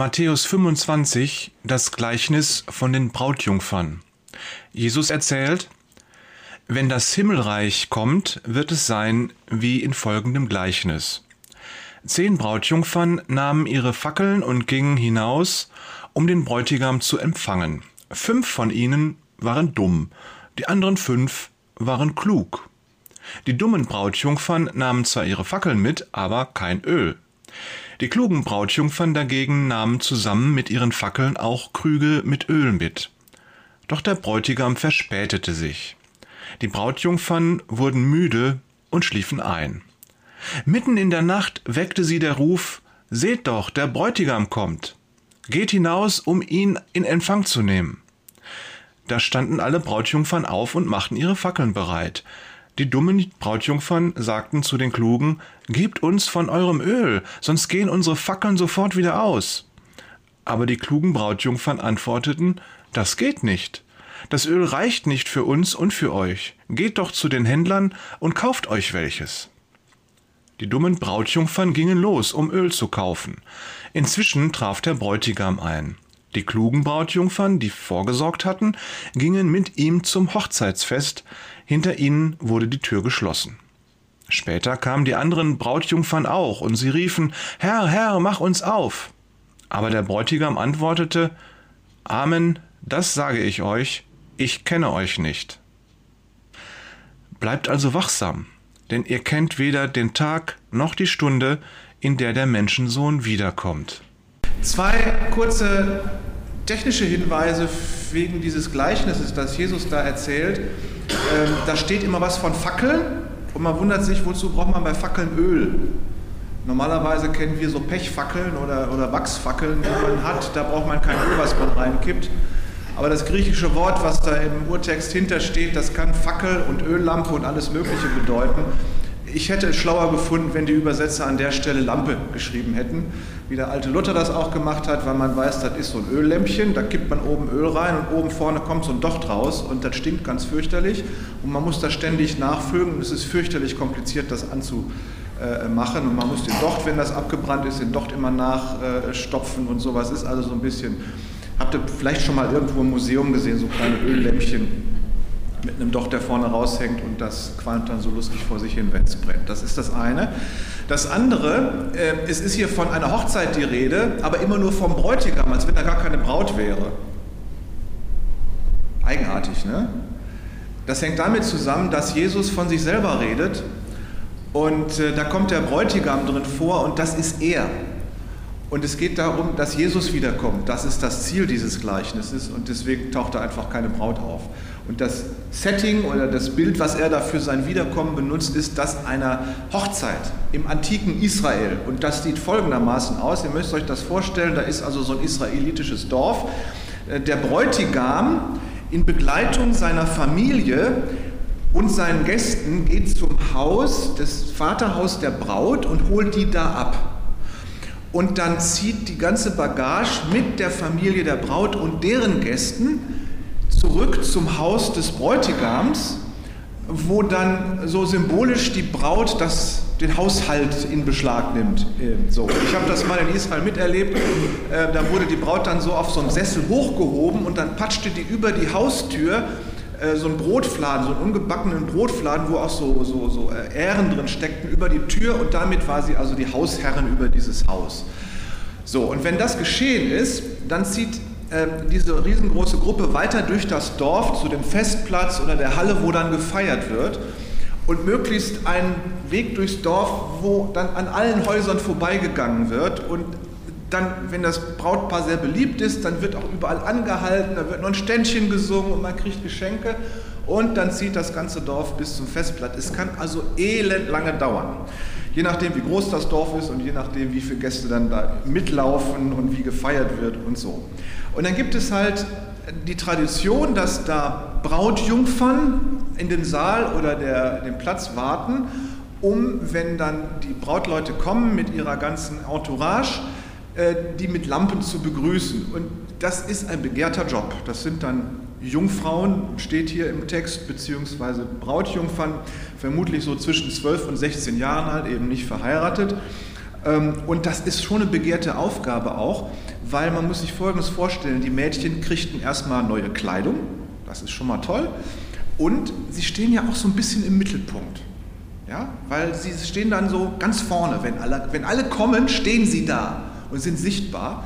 Matthäus 25 das Gleichnis von den Brautjungfern. Jesus erzählt, wenn das Himmelreich kommt, wird es sein wie in folgendem Gleichnis. Zehn Brautjungfern nahmen ihre Fackeln und gingen hinaus, um den Bräutigam zu empfangen. Fünf von ihnen waren dumm, die anderen fünf waren klug. Die dummen Brautjungfern nahmen zwar ihre Fackeln mit, aber kein Öl. Die klugen Brautjungfern dagegen nahmen zusammen mit ihren Fackeln auch Krüge mit Öl mit. Doch der Bräutigam verspätete sich. Die Brautjungfern wurden müde und schliefen ein. Mitten in der Nacht weckte sie der Ruf Seht doch, der Bräutigam kommt. Geht hinaus, um ihn in Empfang zu nehmen. Da standen alle Brautjungfern auf und machten ihre Fackeln bereit. Die dummen Brautjungfern sagten zu den Klugen, Gebt uns von eurem Öl, sonst gehen unsere Fackeln sofort wieder aus. Aber die klugen Brautjungfern antworteten, Das geht nicht. Das Öl reicht nicht für uns und für euch. Geht doch zu den Händlern und kauft euch welches. Die dummen Brautjungfern gingen los, um Öl zu kaufen. Inzwischen traf der Bräutigam ein. Die klugen Brautjungfern, die vorgesorgt hatten, gingen mit ihm zum Hochzeitsfest, hinter ihnen wurde die Tür geschlossen. Später kamen die anderen Brautjungfern auch, und sie riefen Herr, Herr, mach uns auf. Aber der Bräutigam antwortete Amen, das sage ich euch, ich kenne euch nicht. Bleibt also wachsam, denn ihr kennt weder den Tag noch die Stunde, in der der Menschensohn wiederkommt. Zwei kurze technische Hinweise wegen dieses Gleichnisses, das Jesus da erzählt. Ähm, da steht immer was von Fackeln und man wundert sich, wozu braucht man bei Fackeln Öl? Normalerweise kennen wir so Pechfackeln oder, oder Wachsfackeln, die man hat, da braucht man kein Öl, was man reinkippt. Aber das griechische Wort, was da im Urtext hintersteht, das kann Fackel und Öllampe und alles Mögliche bedeuten. Ich hätte es schlauer gefunden, wenn die Übersetzer an der Stelle Lampe geschrieben hätten, wie der alte Luther das auch gemacht hat, weil man weiß, das ist so ein Öllämpchen, da kippt man oben Öl rein und oben vorne kommt so ein Docht raus und das stinkt ganz fürchterlich und man muss das ständig nachfüllen und es ist fürchterlich kompliziert, das anzumachen und man muss den Docht, wenn das abgebrannt ist, den Docht immer nachstopfen und sowas. Ist also so ein bisschen, habt ihr vielleicht schon mal irgendwo im Museum gesehen, so kleine Öllämpchen, mit einem Docht, der vorne raushängt und das qualmt dann so lustig vor sich hin, wenn es brennt. Das ist das eine. Das andere, äh, es ist hier von einer Hochzeit die Rede, aber immer nur vom Bräutigam, als wenn da gar keine Braut wäre. Eigenartig, ne? Das hängt damit zusammen, dass Jesus von sich selber redet und äh, da kommt der Bräutigam drin vor und das ist er. Und es geht darum, dass Jesus wiederkommt. Das ist das Ziel dieses Gleichnisses und deswegen taucht da einfach keine Braut auf. Und das Setting oder das Bild, was er da für sein Wiederkommen benutzt, ist das einer Hochzeit im antiken Israel. Und das sieht folgendermaßen aus. Ihr müsst euch das vorstellen, da ist also so ein israelitisches Dorf. Äh, der Bräutigam in Begleitung seiner Familie und seinen Gästen geht zum Haus, das Vaterhaus der Braut und holt die da ab. Und dann zieht die ganze Bagage mit der Familie der Braut und deren Gästen zurück zum Haus des Bräutigams, wo dann so symbolisch die Braut das, den Haushalt in Beschlag nimmt. Äh, so. Ich habe das mal in Israel miterlebt. Äh, da wurde die Braut dann so auf so einem Sessel hochgehoben und dann patschte die über die Haustür äh, so einen Brotfladen, so einen ungebackenen Brotfladen, wo auch so, so, so Ähren drin steckten, über die Tür und damit war sie also die Hausherrin über dieses Haus. So, und wenn das geschehen ist, dann zieht ähm, diese riesengroße Gruppe weiter durch das Dorf zu dem Festplatz oder der Halle, wo dann gefeiert wird. Und möglichst einen Weg durchs Dorf, wo dann an allen Häusern vorbeigegangen wird. Und dann, wenn das Brautpaar sehr beliebt ist, dann wird auch überall angehalten, da wird noch ein Ständchen gesungen und man kriegt Geschenke. Und dann zieht das ganze Dorf bis zum Festplatz. Es kann also elend lange dauern. Je nachdem, wie groß das Dorf ist und je nachdem, wie viele Gäste dann da mitlaufen und wie gefeiert wird und so. Und dann gibt es halt die Tradition, dass da Brautjungfern in den Saal oder der, den Platz warten, um, wenn dann die Brautleute kommen mit ihrer ganzen Entourage, äh, die mit Lampen zu begrüßen. Und das ist ein begehrter Job. Das sind dann Jungfrauen, steht hier im Text, beziehungsweise Brautjungfern, vermutlich so zwischen 12 und 16 Jahren alt, eben nicht verheiratet. Ähm, und das ist schon eine begehrte Aufgabe auch, weil man muss sich Folgendes vorstellen. Die Mädchen kriegten erstmal neue Kleidung, das ist schon mal toll. Und sie stehen ja auch so ein bisschen im Mittelpunkt. Ja, weil sie stehen dann so ganz vorne. Wenn alle, wenn alle kommen, stehen sie da und sind sichtbar.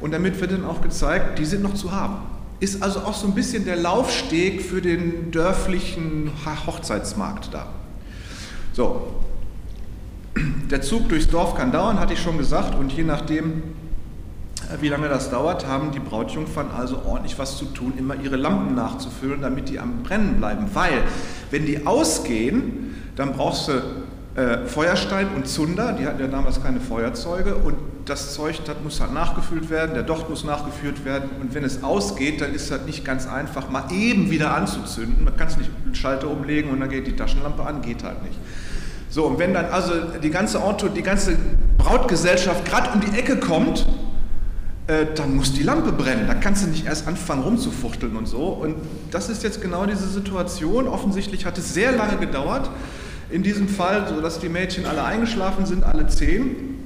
Und damit wird dann auch gezeigt, die sind noch zu haben. Ist also auch so ein bisschen der Laufsteg für den dörflichen Hochzeitsmarkt da. So, der Zug durchs Dorf kann dauern, hatte ich schon gesagt, und je nachdem, wie lange das dauert, haben die Brautjungfern also ordentlich was zu tun, immer ihre Lampen nachzufüllen, damit die am Brennen bleiben. Weil, wenn die ausgehen, dann brauchst du äh, Feuerstein und Zunder, die hatten ja damals keine Feuerzeuge, und das Zeug, das muss halt nachgefüllt werden, der Docht muss nachgeführt werden, und wenn es ausgeht, dann ist das nicht ganz einfach, mal eben wieder anzuzünden. Man kann es nicht einen Schalter umlegen und dann geht die Taschenlampe an, geht halt nicht. So, und wenn dann also die ganze Auto, die ganze Brautgesellschaft gerade um die Ecke kommt, äh, dann muss die Lampe brennen. Da kannst du nicht erst anfangen rumzufuchteln und so. Und das ist jetzt genau diese Situation. Offensichtlich hat es sehr lange gedauert. In diesem Fall, sodass die Mädchen alle eingeschlafen sind, alle zehn.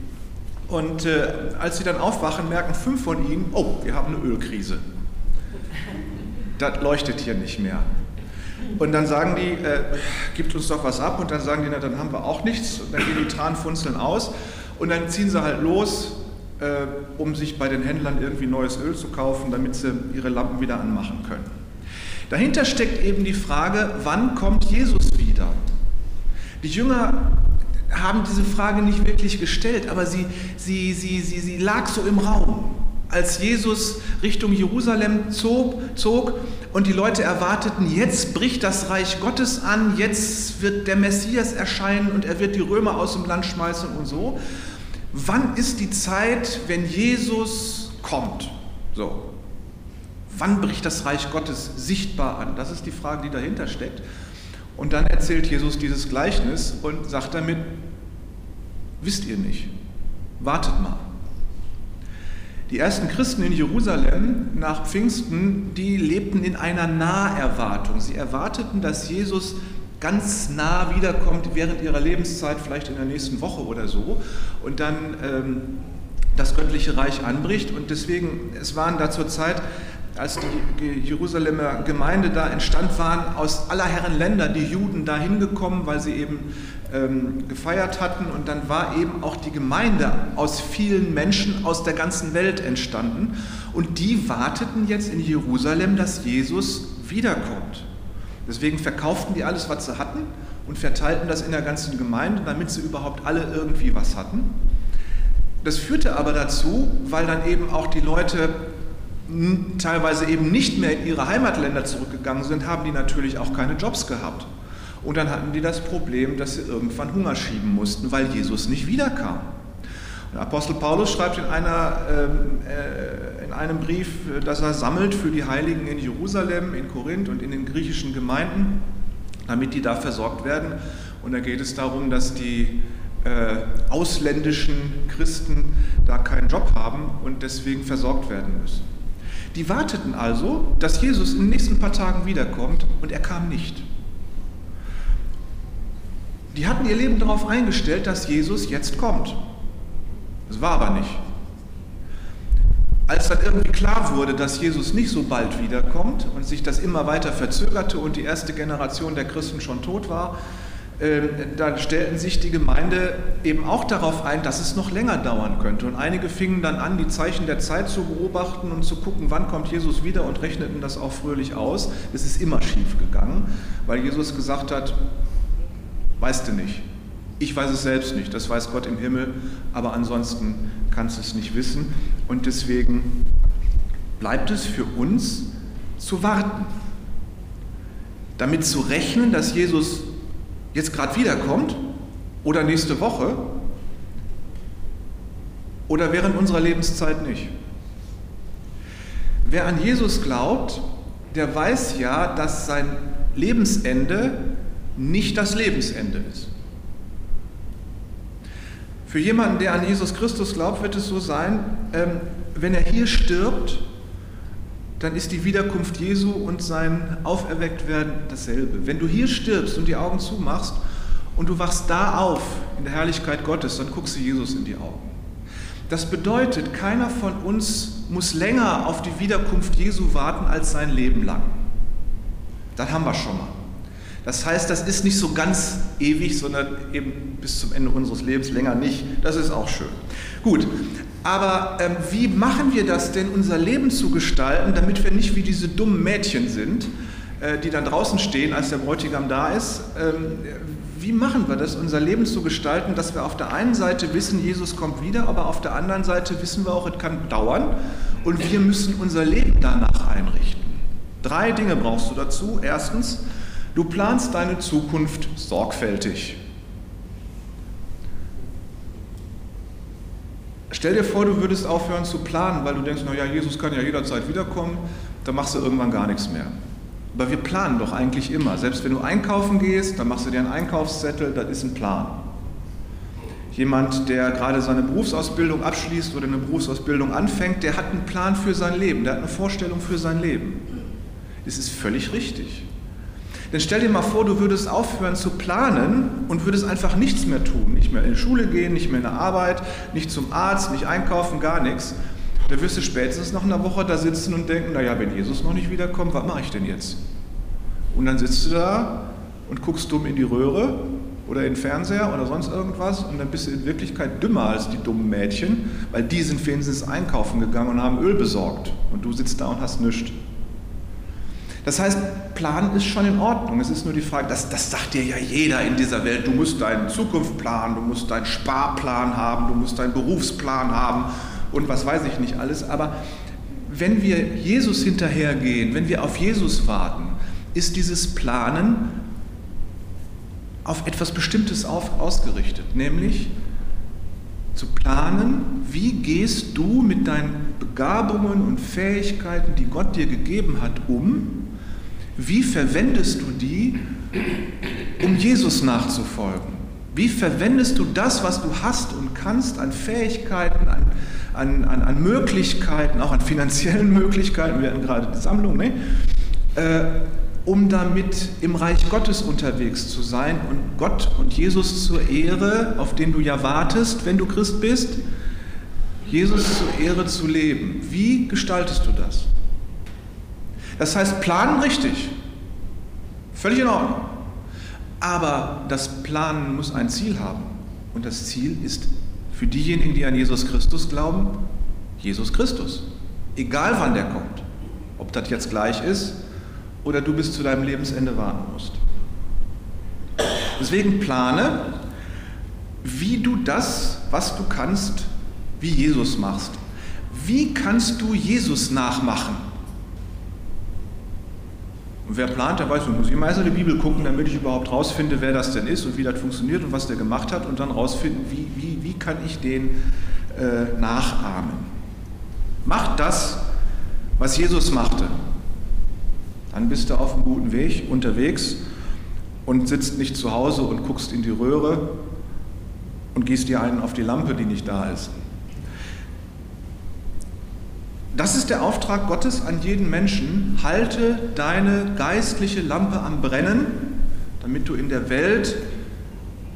Und äh, als sie dann aufwachen, merken fünf von ihnen, oh, wir haben eine Ölkrise. Das leuchtet hier nicht mehr. Und dann sagen die, äh, gibt uns doch was ab. Und dann sagen die, na, dann haben wir auch nichts. Und dann gehen die Tranfunzeln aus. Und dann ziehen sie halt los, äh, um sich bei den Händlern irgendwie neues Öl zu kaufen, damit sie ihre Lampen wieder anmachen können. Dahinter steckt eben die Frage, wann kommt Jesus wieder? Die Jünger haben diese Frage nicht wirklich gestellt, aber sie, sie, sie, sie, sie lag so im Raum als Jesus Richtung Jerusalem zog, zog und die Leute erwarteten, jetzt bricht das Reich Gottes an, jetzt wird der Messias erscheinen und er wird die Römer aus dem Land schmeißen und so. Wann ist die Zeit, wenn Jesus kommt? So. Wann bricht das Reich Gottes sichtbar an? Das ist die Frage, die dahinter steckt. Und dann erzählt Jesus dieses Gleichnis und sagt damit, wisst ihr nicht, wartet mal. Die ersten Christen in Jerusalem nach Pfingsten, die lebten in einer Naherwartung. Sie erwarteten, dass Jesus ganz nah wiederkommt während ihrer Lebenszeit, vielleicht in der nächsten Woche oder so, und dann ähm, das göttliche Reich anbricht. Und deswegen, es waren da zur Zeit, als die Jerusalemer Gemeinde da entstand, waren aus aller Herren Länder die Juden da hingekommen, weil sie eben ähm, gefeiert hatten. Und dann war eben auch die Gemeinde aus vielen Menschen aus der ganzen Welt entstanden. Und die warteten jetzt in Jerusalem, dass Jesus wiederkommt. Deswegen verkauften die alles, was sie hatten und verteilten das in der ganzen Gemeinde, damit sie überhaupt alle irgendwie was hatten. Das führte aber dazu, weil dann eben auch die Leute teilweise eben nicht mehr in ihre Heimatländer zurückgegangen sind, haben die natürlich auch keine Jobs gehabt. Und dann hatten die das Problem, dass sie irgendwann Hunger schieben mussten, weil Jesus nicht wiederkam. Der Apostel Paulus schreibt in, einer, ähm, äh, in einem Brief, dass er sammelt für die Heiligen in Jerusalem, in Korinth und in den griechischen Gemeinden, damit die da versorgt werden. Und da geht es darum, dass die äh, ausländischen Christen da keinen Job haben und deswegen versorgt werden müssen. Die warteten also, dass Jesus in den nächsten paar Tagen wiederkommt und er kam nicht. Die hatten ihr Leben darauf eingestellt, dass Jesus jetzt kommt. Das war aber nicht. Als dann irgendwie klar wurde, dass Jesus nicht so bald wiederkommt und sich das immer weiter verzögerte und die erste Generation der Christen schon tot war, äh, dann stellten sich die Gemeinde eben auch darauf ein, dass es noch länger dauern könnte. Und einige fingen dann an, die Zeichen der Zeit zu beobachten und zu gucken, wann kommt Jesus wieder und rechneten das auch fröhlich aus. Es ist immer schief gegangen, weil Jesus gesagt hat, Weißt du nicht. Ich weiß es selbst nicht, das weiß Gott im Himmel, aber ansonsten kannst du es nicht wissen. Und deswegen bleibt es für uns zu warten. Damit zu rechnen, dass Jesus jetzt gerade wiederkommt oder nächste Woche oder während unserer Lebenszeit nicht. Wer an Jesus glaubt, der weiß ja, dass sein Lebensende nicht das Lebensende ist. Für jemanden, der an Jesus Christus glaubt, wird es so sein, ähm, wenn er hier stirbt, dann ist die Wiederkunft Jesu und sein Auferwecktwerden dasselbe. Wenn du hier stirbst und die Augen zumachst und du wachst da auf in der Herrlichkeit Gottes, dann guckst du Jesus in die Augen. Das bedeutet, keiner von uns muss länger auf die Wiederkunft Jesu warten als sein Leben lang. Das haben wir schon mal. Das heißt, das ist nicht so ganz ewig, sondern eben bis zum Ende unseres Lebens länger nicht. Das ist auch schön. Gut, aber ähm, wie machen wir das denn, unser Leben zu gestalten, damit wir nicht wie diese dummen Mädchen sind, äh, die dann draußen stehen, als der Bräutigam da ist? Ähm, wie machen wir das, unser Leben zu gestalten, dass wir auf der einen Seite wissen, Jesus kommt wieder, aber auf der anderen Seite wissen wir auch, es kann dauern und wir müssen unser Leben danach einrichten. Drei Dinge brauchst du dazu. Erstens, Du planst deine Zukunft sorgfältig. Stell dir vor, du würdest aufhören zu planen, weil du denkst, naja, Jesus kann ja jederzeit wiederkommen, dann machst du irgendwann gar nichts mehr. Aber wir planen doch eigentlich immer. Selbst wenn du einkaufen gehst, dann machst du dir einen Einkaufszettel, das ist ein Plan. Jemand, der gerade seine Berufsausbildung abschließt oder eine Berufsausbildung anfängt, der hat einen Plan für sein Leben, der hat eine Vorstellung für sein Leben. Das ist völlig richtig. Denn stell dir mal vor, du würdest aufhören zu planen und würdest einfach nichts mehr tun. Nicht mehr in die Schule gehen, nicht mehr in der Arbeit, nicht zum Arzt, nicht einkaufen, gar nichts. Da wirst du spätestens nach einer Woche da sitzen und denken, naja, wenn Jesus noch nicht wiederkommt, was mache ich denn jetzt? Und dann sitzt du da und guckst dumm in die Röhre oder in den Fernseher oder sonst irgendwas und dann bist du in Wirklichkeit dümmer als die dummen Mädchen, weil die sind wenigstens einkaufen gegangen und haben Öl besorgt und du sitzt da und hast nichts. Das heißt, Planen ist schon in Ordnung. Es ist nur die Frage, das, das sagt dir ja jeder in dieser Welt, du musst deinen Zukunft planen, du musst deinen Sparplan haben, du musst deinen Berufsplan haben und was weiß ich nicht alles. Aber wenn wir Jesus hinterhergehen, wenn wir auf Jesus warten, ist dieses Planen auf etwas Bestimmtes auf, ausgerichtet, nämlich zu planen, wie gehst du mit deinen Begabungen und Fähigkeiten, die Gott dir gegeben hat, um, wie verwendest du die, um Jesus nachzufolgen? Wie verwendest du das, was du hast und kannst an Fähigkeiten, an, an, an, an Möglichkeiten, auch an finanziellen Möglichkeiten, wir hatten gerade die Sammlung, ne? Äh, um damit im Reich Gottes unterwegs zu sein und Gott und Jesus zur Ehre, auf den du ja wartest, wenn du Christ bist, Jesus zur Ehre zu leben. Wie gestaltest du das? Das heißt, planen richtig. Völlig in Ordnung. Aber das Planen muss ein Ziel haben. Und das Ziel ist für diejenigen, die an Jesus Christus glauben, Jesus Christus. Egal wann der kommt. Ob das jetzt gleich ist oder du bis zu deinem Lebensende warten musst. Deswegen plane, wie du das, was du kannst, wie Jesus machst. Wie kannst du Jesus nachmachen? Und wer plant, der weiß, ich muss immer erst in die Bibel gucken, damit ich überhaupt rausfinde, wer das denn ist und wie das funktioniert und was der gemacht hat und dann rausfinden, wie, wie, wie kann ich den äh, nachahmen. Macht das, was Jesus machte. Dann bist du auf einem guten Weg unterwegs und sitzt nicht zu Hause und guckst in die Röhre und gießt dir einen auf die Lampe, die nicht da ist. Das ist der Auftrag Gottes an jeden Menschen. Halte deine geistliche Lampe am Brennen, damit du in der Welt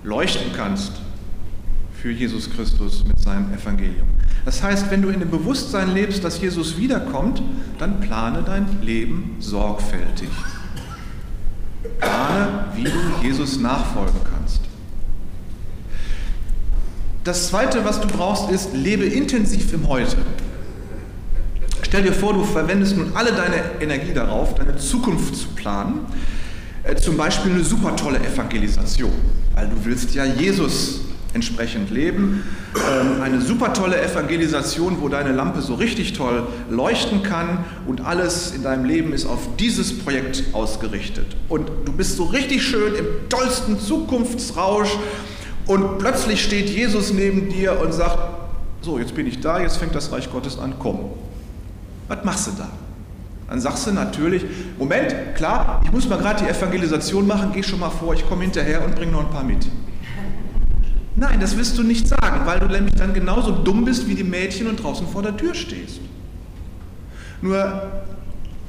leuchten kannst für Jesus Christus mit seinem Evangelium. Das heißt, wenn du in dem Bewusstsein lebst, dass Jesus wiederkommt, dann plane dein Leben sorgfältig. Plane, wie du Jesus nachfolgen kannst. Das Zweite, was du brauchst, ist, lebe intensiv im Heute. Stell dir vor, du verwendest nun alle deine Energie darauf, deine Zukunft zu planen. Äh, zum Beispiel eine super tolle Evangelisation, weil du willst ja Jesus entsprechend leben. Ähm, eine super tolle Evangelisation, wo deine Lampe so richtig toll leuchten kann und alles in deinem Leben ist auf dieses Projekt ausgerichtet. Und du bist so richtig schön im tollsten Zukunftsrausch und plötzlich steht Jesus neben dir und sagt, so, jetzt bin ich da, jetzt fängt das Reich Gottes an, komm, was machst du da? Dann sagst du natürlich, Moment, klar, ich muss mal gerade die Evangelisation machen, geh schon mal vor, ich komme hinterher und bring noch ein paar mit. Nein, das wirst du nicht sagen, weil du nämlich dann genauso dumm bist wie die Mädchen und draußen vor der Tür stehst. Nur,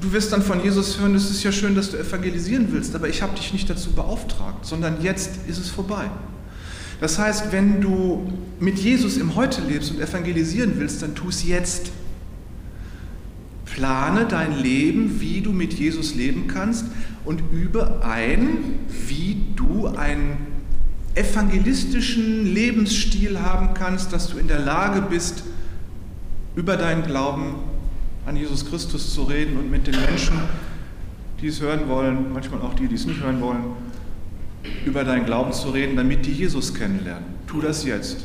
du wirst dann von Jesus hören, es ist ja schön, dass du evangelisieren willst, aber ich habe dich nicht dazu beauftragt, sondern jetzt ist es vorbei. Das heißt, wenn du mit Jesus im Heute lebst und evangelisieren willst, dann tu es jetzt. Plane dein Leben, wie du mit Jesus leben kannst und übe ein, wie du einen evangelistischen Lebensstil haben kannst, dass du in der Lage bist, über deinen Glauben an Jesus Christus zu reden und mit den Menschen, die es hören wollen, manchmal auch die, die es nicht hören wollen, über deinen Glauben zu reden, damit die Jesus kennenlernen. Tu das jetzt.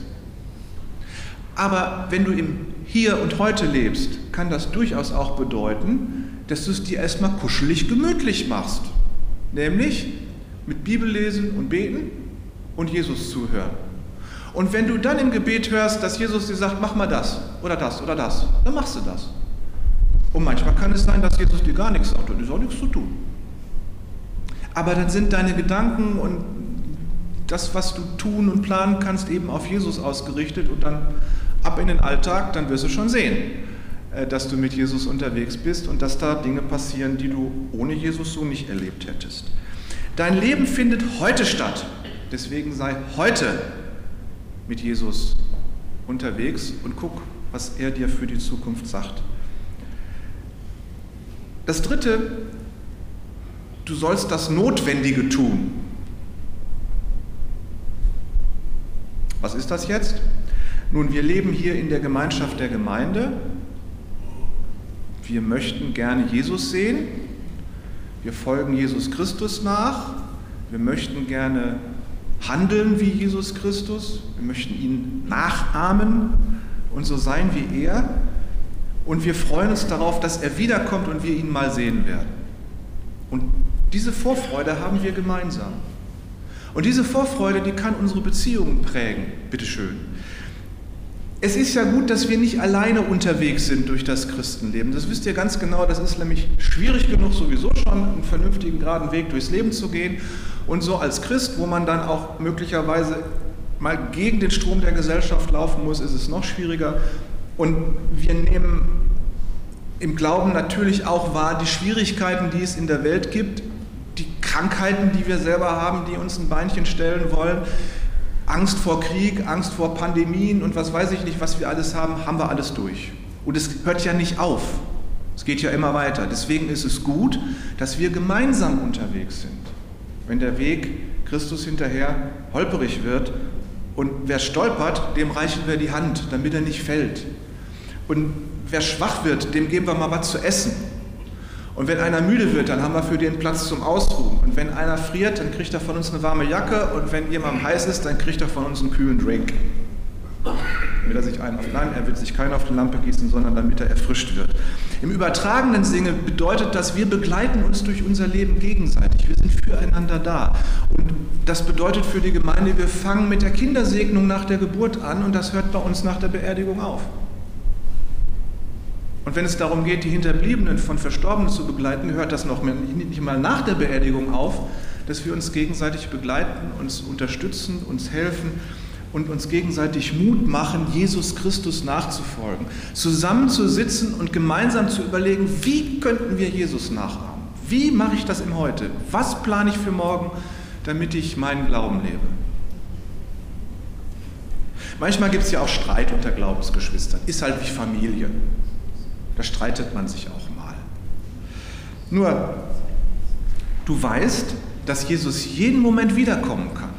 Aber wenn du im Hier und Heute lebst, kann das durchaus auch bedeuten, dass du es dir erstmal kuschelig gemütlich machst. Nämlich mit Bibel lesen und beten und Jesus zuhören. Und wenn du dann im Gebet hörst, dass Jesus dir sagt, mach mal das oder das oder das, dann machst du das. Und manchmal kann es sein, dass Jesus dir gar nichts sagt und ist auch nichts zu tun. Aber dann sind deine Gedanken und das, was du tun und planen kannst, eben auf Jesus ausgerichtet und dann ab in den Alltag, dann wirst du schon sehen, äh, dass du mit Jesus unterwegs bist und dass da Dinge passieren, die du ohne Jesus so nicht erlebt hättest. Dein Leben findet heute statt. Deswegen sei heute mit Jesus unterwegs und guck, was er dir für die Zukunft sagt. Das Dritte, du sollst das Notwendige tun. Was ist das jetzt? Nun, wir leben hier in der Gemeinschaft der Gemeinde. Wir möchten gerne Jesus sehen. Wir folgen Jesus Christus nach. Wir möchten gerne handeln wie Jesus Christus. Wir möchten ihn nachahmen und so sein wie er. Und wir freuen uns darauf, dass er wiederkommt und wir ihn mal sehen werden. Und diese Vorfreude haben wir gemeinsam. Und diese Vorfreude, die kann unsere Beziehungen prägen, bitteschön. Es ist ja gut, dass wir nicht alleine unterwegs sind durch das Christenleben. Das wisst ihr ganz genau, das ist nämlich schwierig genug sowieso schon, einen vernünftigen, geraden Weg durchs Leben zu gehen. Und so als Christ, wo man dann auch möglicherweise mal gegen den Strom der Gesellschaft laufen muss, ist es noch schwieriger. Und wir nehmen im Glauben natürlich auch wahr die Schwierigkeiten, die es in der Welt gibt, die Krankheiten, die wir selber haben, die uns ein Beinchen stellen wollen. Angst vor Krieg, Angst vor Pandemien und was weiß ich nicht, was wir alles haben, haben wir alles durch. Und es hört ja nicht auf. Es geht ja immer weiter. Deswegen ist es gut, dass wir gemeinsam unterwegs sind. Wenn der Weg Christus hinterher holperig wird und wer stolpert, dem reichen wir die Hand, damit er nicht fällt. Und wer schwach wird, dem geben wir mal was zu essen. Und wenn einer müde wird, dann haben wir für den Platz zum Ausruhen. Und wenn einer friert, dann kriegt er von uns eine warme Jacke. Und wenn jemand heiß ist, dann kriegt er von uns einen kühlen Drink. Damit er sich einen auf, nein, er wird sich keinen auf die Lampe gießen, sondern damit er erfrischt wird. Im übertragenen Sinne bedeutet das, wir begleiten uns durch unser Leben gegenseitig. Wir sind füreinander da. Und das bedeutet für die Gemeinde, wir fangen mit der Kindersegnung nach der Geburt an und das hört bei uns nach der Beerdigung auf. Und wenn es darum geht, die Hinterbliebenen von Verstorbenen zu begleiten, hört das noch nicht mal nach der Beerdigung auf, dass wir uns gegenseitig begleiten, uns unterstützen, uns helfen und uns gegenseitig Mut machen, Jesus Christus nachzufolgen. Zusammenzusitzen und gemeinsam zu überlegen, wie könnten wir Jesus nachahmen? Wie mache ich das im Heute? Was plane ich für morgen, damit ich meinen Glauben lebe? Manchmal gibt es ja auch Streit unter Glaubensgeschwistern. Ist halt wie Familie. Da streitet man sich auch mal. Nur, du weißt, dass Jesus jeden Moment wiederkommen kann.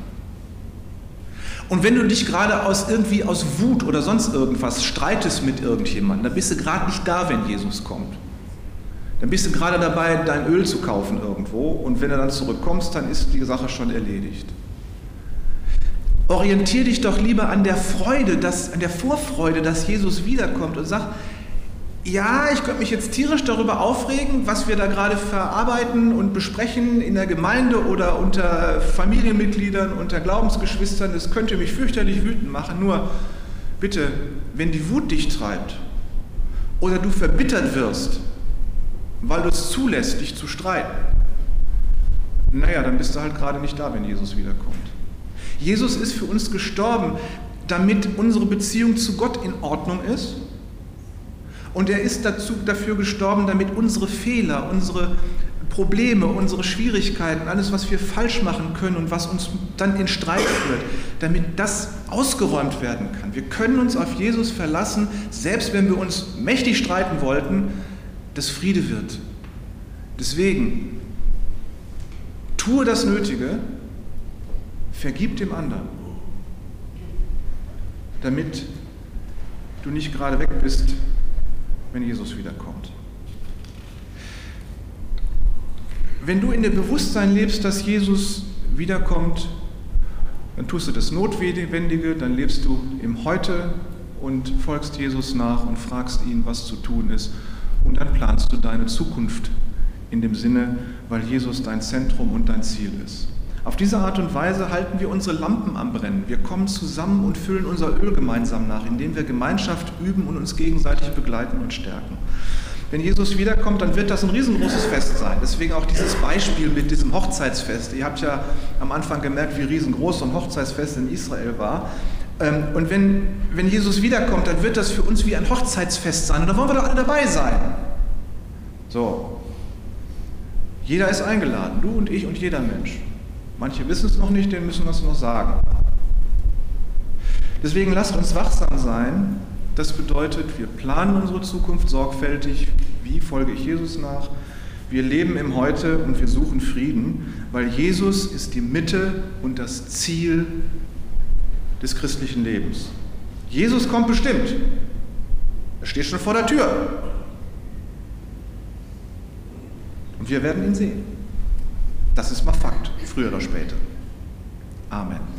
Und wenn du dich gerade aus irgendwie aus Wut oder sonst irgendwas streitest mit irgendjemandem, dann bist du gerade nicht da, wenn Jesus kommt. Dann bist du gerade dabei, dein Öl zu kaufen irgendwo und wenn du dann zurückkommst, dann ist die Sache schon erledigt. Orientier dich doch lieber an der Freude, dass, an der Vorfreude, dass Jesus wiederkommt und sag, ja, ich könnte mich jetzt tierisch darüber aufregen, was wir da gerade verarbeiten und besprechen in der Gemeinde oder unter Familienmitgliedern, unter Glaubensgeschwistern. Das könnte mich fürchterlich wütend machen. Nur bitte, wenn die Wut dich treibt oder du verbittert wirst, weil du es zulässt, dich zu streiten, naja, dann bist du halt gerade nicht da, wenn Jesus wiederkommt. Jesus ist für uns gestorben, damit unsere Beziehung zu Gott in Ordnung ist und er ist dazu, dafür gestorben, damit unsere Fehler, unsere Probleme, unsere Schwierigkeiten, alles, was wir falsch machen können und was uns dann in Streit führt, damit das ausgeräumt werden kann. Wir können uns auf Jesus verlassen, selbst wenn wir uns mächtig streiten wollten, dass Friede wird. Deswegen, tue das Nötige, vergib dem anderen, damit du nicht gerade weg bist, wenn Jesus wiederkommt. Wenn du in dem Bewusstsein lebst, dass Jesus wiederkommt, dann tust du das Notwendige, dann lebst du im Heute und folgst Jesus nach und fragst ihn, was zu tun ist. Und dann planst du deine Zukunft in dem Sinne, weil Jesus dein Zentrum und dein Ziel ist. Auf diese Art und Weise halten wir unsere Lampen am Brennen. Wir kommen zusammen und füllen unser Öl gemeinsam nach, indem wir Gemeinschaft üben und uns gegenseitig begleiten und stärken. Wenn Jesus wiederkommt, dann wird das ein riesengroßes Fest sein. Deswegen auch dieses Beispiel mit diesem Hochzeitsfest. Ihr habt ja am Anfang gemerkt, wie riesengroß so ein Hochzeitsfest in Israel war. Ähm, und wenn, wenn Jesus wiederkommt, dann wird das für uns wie ein Hochzeitsfest sein. Und da wollen wir doch alle dabei sein. So. Jeder ist eingeladen, du und ich und jeder Mensch. Manche wissen es noch nicht, denen müssen wir es noch sagen. Deswegen lasst uns wachsam sein das bedeutet, wir planen unsere Zukunft sorgfältig. Wie folge ich Jesus nach? Wir leben im Heute und wir suchen Frieden, weil Jesus ist die Mitte und das Ziel des christlichen Lebens. Jesus kommt bestimmt. Er steht schon vor der Tür. Und wir werden ihn sehen. Das ist mal Fakt, früher oder später. Amen.